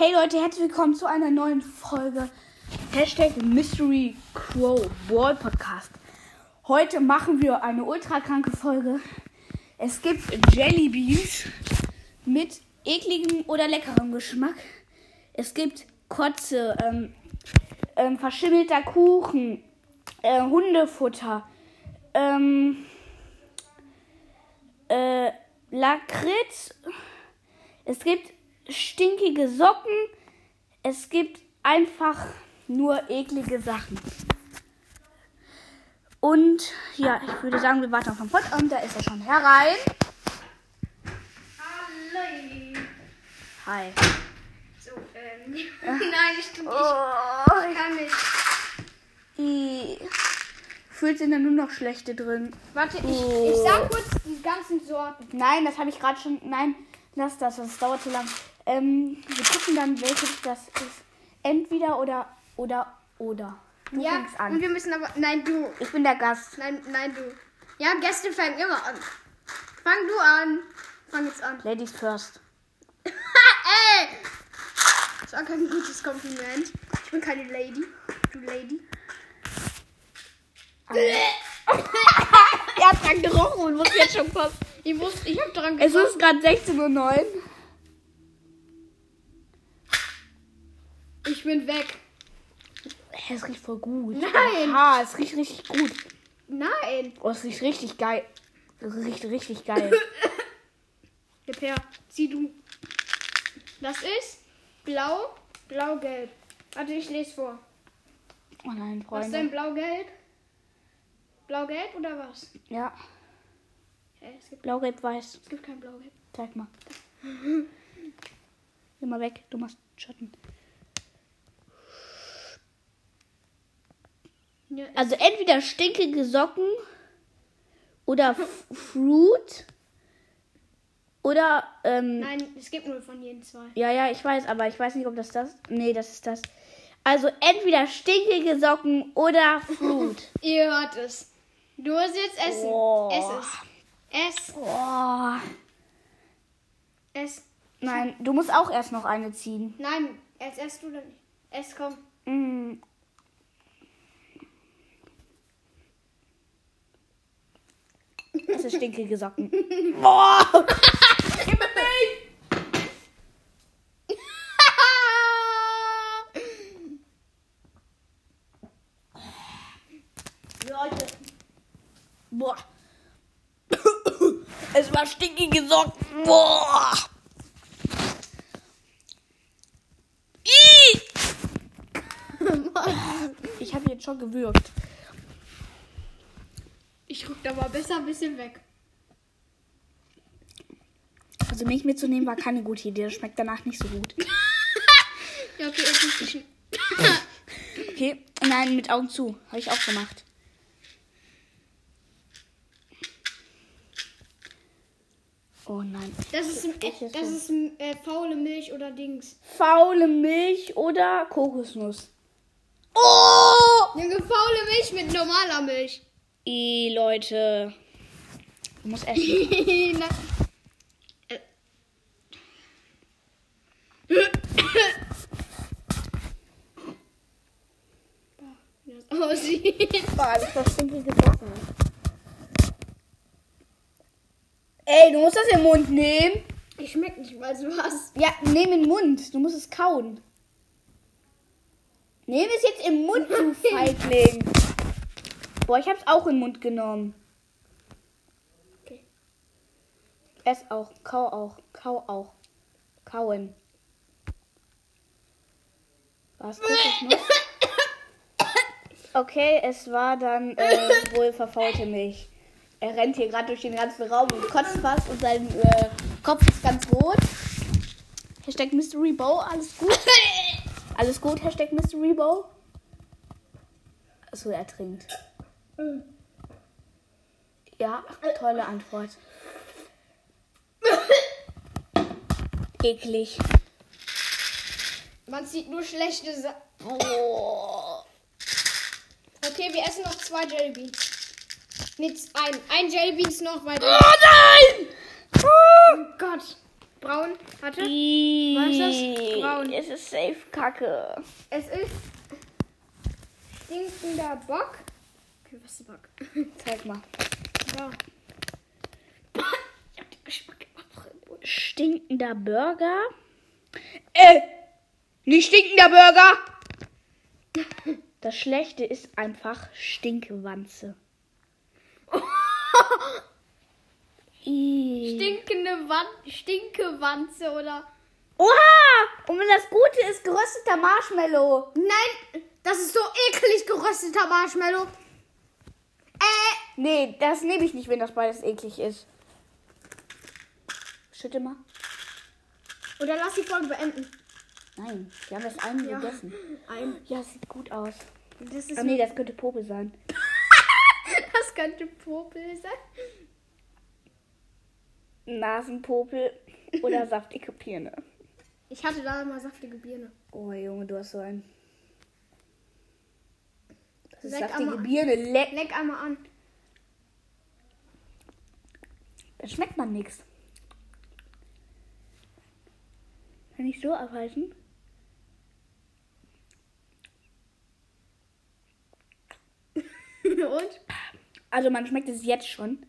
Hey Leute, herzlich willkommen zu einer neuen Folge Hashtag Mystery Crow Ball Podcast. Heute machen wir eine ultra kranke Folge. Es gibt Jelly Beans mit ekligem oder leckerem Geschmack. Es gibt Kotze, ähm, ähm, verschimmelter Kuchen, äh, Hundefutter, ähm, äh, Lakritz. Es gibt stinkige Socken. Es gibt einfach nur eklige Sachen. Und ja, ich würde sagen, wir warten auf den Pott. Und da ist er schon herein. Hallo. Hi. So, ähm. Nein, ich tu nicht. Oh, Ich kann nicht. i- Fühlt sind da nur noch schlechte drin. Warte, ich, Oh. ich sag kurz die ganzen Sorten. Nein, das habe ich gerade schon. Nein, lass das, das dauert zu lang. Ähm, wir gucken dann, welches das ist. Entweder oder oder oder. Du ja, fängst und an. wir müssen aber. Nein, du. Ich bin der Gast. Nein, nein, du. Ja, Gäste fangen immer an. Fang du an. Fang jetzt an. Ladies first. Ey! Das war kein gutes Kompliment. Ich bin keine Lady. Du Lady. Er hat dran gerochen und muss jetzt schon kosten. Ich wusste, ich hab dran Es ist gerade 16.09 Uhr. Ich bin weg. Hey, es riecht voll gut. Nein. Ha, es riecht richtig gut. Nein. Oh, es riecht richtig geil. Es riecht richtig geil. Der Per, zieh du. Das ist blau, blau-gelb. Warte, ich lese vor. Oh nein, Was ist denn Freunde. blau-gelb? Blau-gelb oder was? Ja, Hä, es, gibt, blau, gelb, weiß. es gibt kein blau-gelb. Zeig mal. Geh mal weg, du machst Schatten. Ja, Also entweder stinkige Socken oder Fruit oder ähm, Nein, es gibt nur von jeden zwei. ja ja ich weiß, aber ich weiß nicht, ob das das. Nee, das ist das. Also entweder stinkige Socken oder Fruit. Ihr hört es. Du musst jetzt essen. Oh. Ess es. Ess. Oh. Ess. Nein, du musst auch erst noch eine ziehen. Nein, jetzt esst du dann. Ess, komm. Mm. Ist stinkige Socken. Boah! Leute. Boah. Es war stinkige Socken. Boah. Ich habe jetzt schon gewürgt. Ich rück da mal besser ein bisschen weg. Also Milch mitzunehmen war keine gute Idee. Das schmeckt danach nicht so gut. Ja, okay, ist nicht schlimm. Okay, nein, mit Augen zu. Habe ich auch gemacht. Oh nein. Das ist, äh, jetzt das ist äh, faule Milch oder Dings. Faule Milch oder Kokosnuss? Oh! Junge, faule Milch mit normaler Milch. I, Leute. Du musst essen. Aussieht. Boah, das war stinkige Socken. Ey, du musst das im Mund nehmen. Ich schmeck nicht mal so was. Ja, nimm in den Mund. Du musst es kauen. Nimm es jetzt im Mund, du Feigling. Boah, ich hab's auch im Mund genommen. Okay. Ess auch. Kau auch. Kau auch. Kauen. Was? Okay, es war dann äh, wohl verfaulte Milch. Er rennt hier gerade durch den ganzen Raum und kotzt fast und sein äh, Kopf ist ganz rot. Hashtag Mystery Bow, alles gut? Alles gut, Hashtag Mystery Bow? Achso, er trinkt. Ja, tolle Antwort. Eklig. Man sieht nur schlechte Sachen. Oh. Okay, wir essen noch zwei Jellybeans. Nicht ein. Ein Jellybeans noch, weil. Oh nein! Oh Gott. Braun. Warte. Was ist das? Braun. Es ist safe Kacke. Es ist stinkender Bock. Okay, was ist der Bock? Zeig mal. Ja. Ich hab den Geschmack immer noch im Mund. Stinkender Burger. Äh, nicht stinkender Burger. Das Schlechte ist einfach Stinkwanze. Stinkende Wand, Stinkewanze oder. Oha! Und wenn das Gute ist, gerösteter Marshmallow. Nein, das ist so eklig gerösteter Marshmallow. Äh, Nee, das nehme ich nicht, wenn das beides eklig ist. Schütte mal. oder lass die Folge beenden. Nein, wir haben das eine Ja. gegessen. Ein. Ja, sieht gut aus. Das ist Oh nee, das könnte Popel sein. das könnte Popel sein. Nasenpopel oder saftige Birne. Ich hatte da mal saftige Birne. Oh Junge, du hast so ein. Das ist Leck Birne. Leck. Leck einmal an. Da schmeckt man nichts. Kann ich so abhalten? Und? Also man schmeckt es jetzt schon.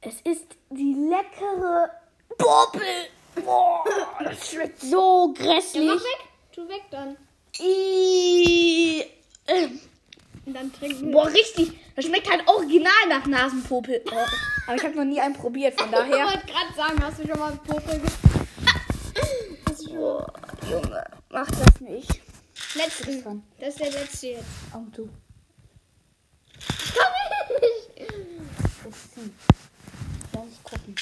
Es ist die leckere Popel. Boah, das schmeckt so Ja, grässlich. mach weg. Tu weg dann. Ih, äh, Und dann trinken Boah, richtig. Das schmeckt halt original nach Nasenpopel. Oh. Aber ich habe noch nie einen probiert, von Ich daher. wollte gerade sagen, hast du schon mal Popel du schon Boah, Junge, mach das nicht. Letzten. dran. Das ist der letzte jetzt. Augen zu. Komm nicht. Das ziehen. Lass uns gucken.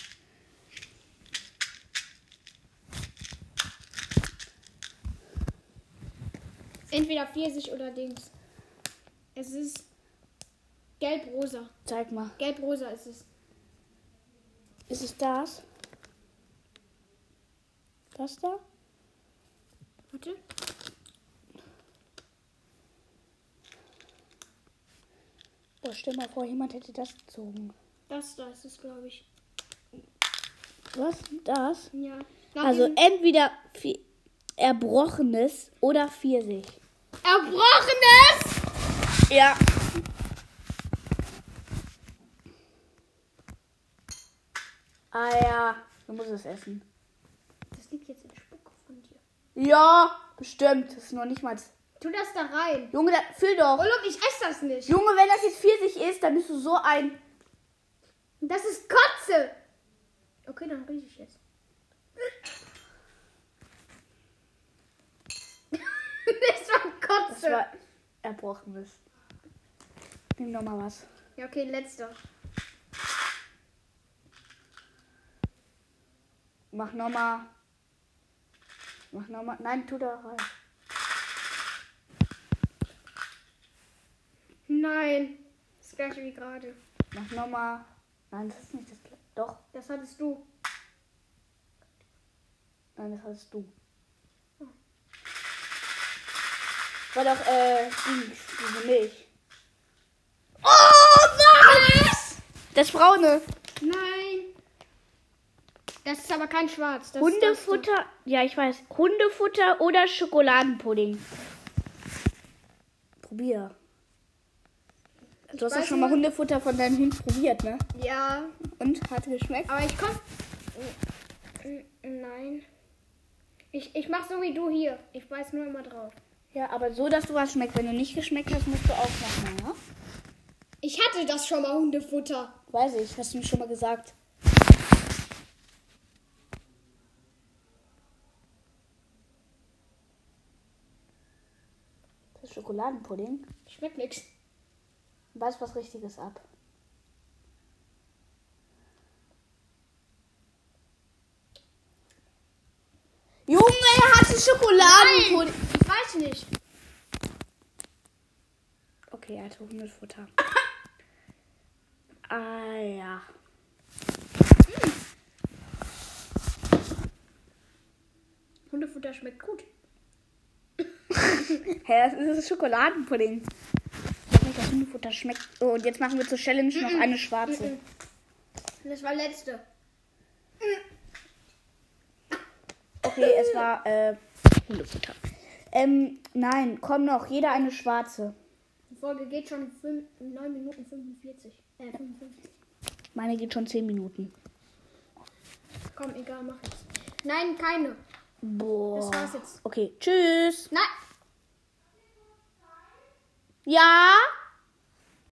Entweder Pfirsich oder Dings. Es ist gelb-rosa. Zeig mal. Gelb-rosa ist es. Ist es das? Das da? Warte. Boah, stell mal vor, jemand hätte das gezogen. Das da ist es, glaube ich. Was? Das? Ja. Nach Also entweder Erbrochenes oder Pfirsich. Erbrochenes! Ja. Ah ja, du musst es essen. Das liegt jetzt in Spucke von dir. Ja, bestimmt. Das ist noch nicht mal. Tu das da rein. Junge, da, füll doch. Olaf, ich esse das nicht. Junge, wenn das jetzt Pfirsich ist, dann bist du so ein. Das ist Kotze. Okay, dann rieche ich jetzt. das war Das Kotze. war Erbrochenes. Nimm noch mal was. ja, okay, letzter. Mach noch mal. Mach noch mal. Nein, tu da rein. Nein. Das gleiche wie gerade. Mach noch mal. Nein, das ist nicht das gleiche. Doch. Das hattest du. Nein, das hast du. War doch, äh, diese Milch. Oh, was? Das braune. Nein. Das ist aber kein Schwarz. Das ist Hundefutter. Ja, ich weiß. Hundefutter oder Schokoladenpudding. Probier. Du hast ja schon mal Hundefutter von deinem Hund probiert, ne? das. Ja, Und? Hat geschmeckt? aber ich komm. Nein. Ich, ich mach so wie du hier. Ich weiß nur immer drauf. Ja, aber so, dass du was schmeckt. Wenn du nicht geschmeckt hast, musst du auch machen, ne? Ich hatte das schon mal Hundefutter. Weiß ich, hast du mir schon mal gesagt. Das ist Schokoladenpudding. Schmeckt nix. Weiß was Richtiges ab. Junge, er hatte Schokoladenpudding. Ich weiß nicht. Okay, er hatte Hundefutter. Ah ja. Hundefutter schmeckt gut. Hä, das ist Schokoladenpudding. Ich weiß nicht, das Hundefutter schmeckt. Oh, und jetzt machen wir zur Challenge noch eine schwarze. Das war letzte. Okay, es war äh, Hundefutter. Ähm, nein, komm noch, jeder eine schwarze. Die Folge geht schon 5, 9 Minuten 45. Äh, 55. Meine geht schon 10 Minuten. Komm, egal, mach jetzt. Nein, keine. Boah. Das war's jetzt. Okay, tschüss. Nein! Ja?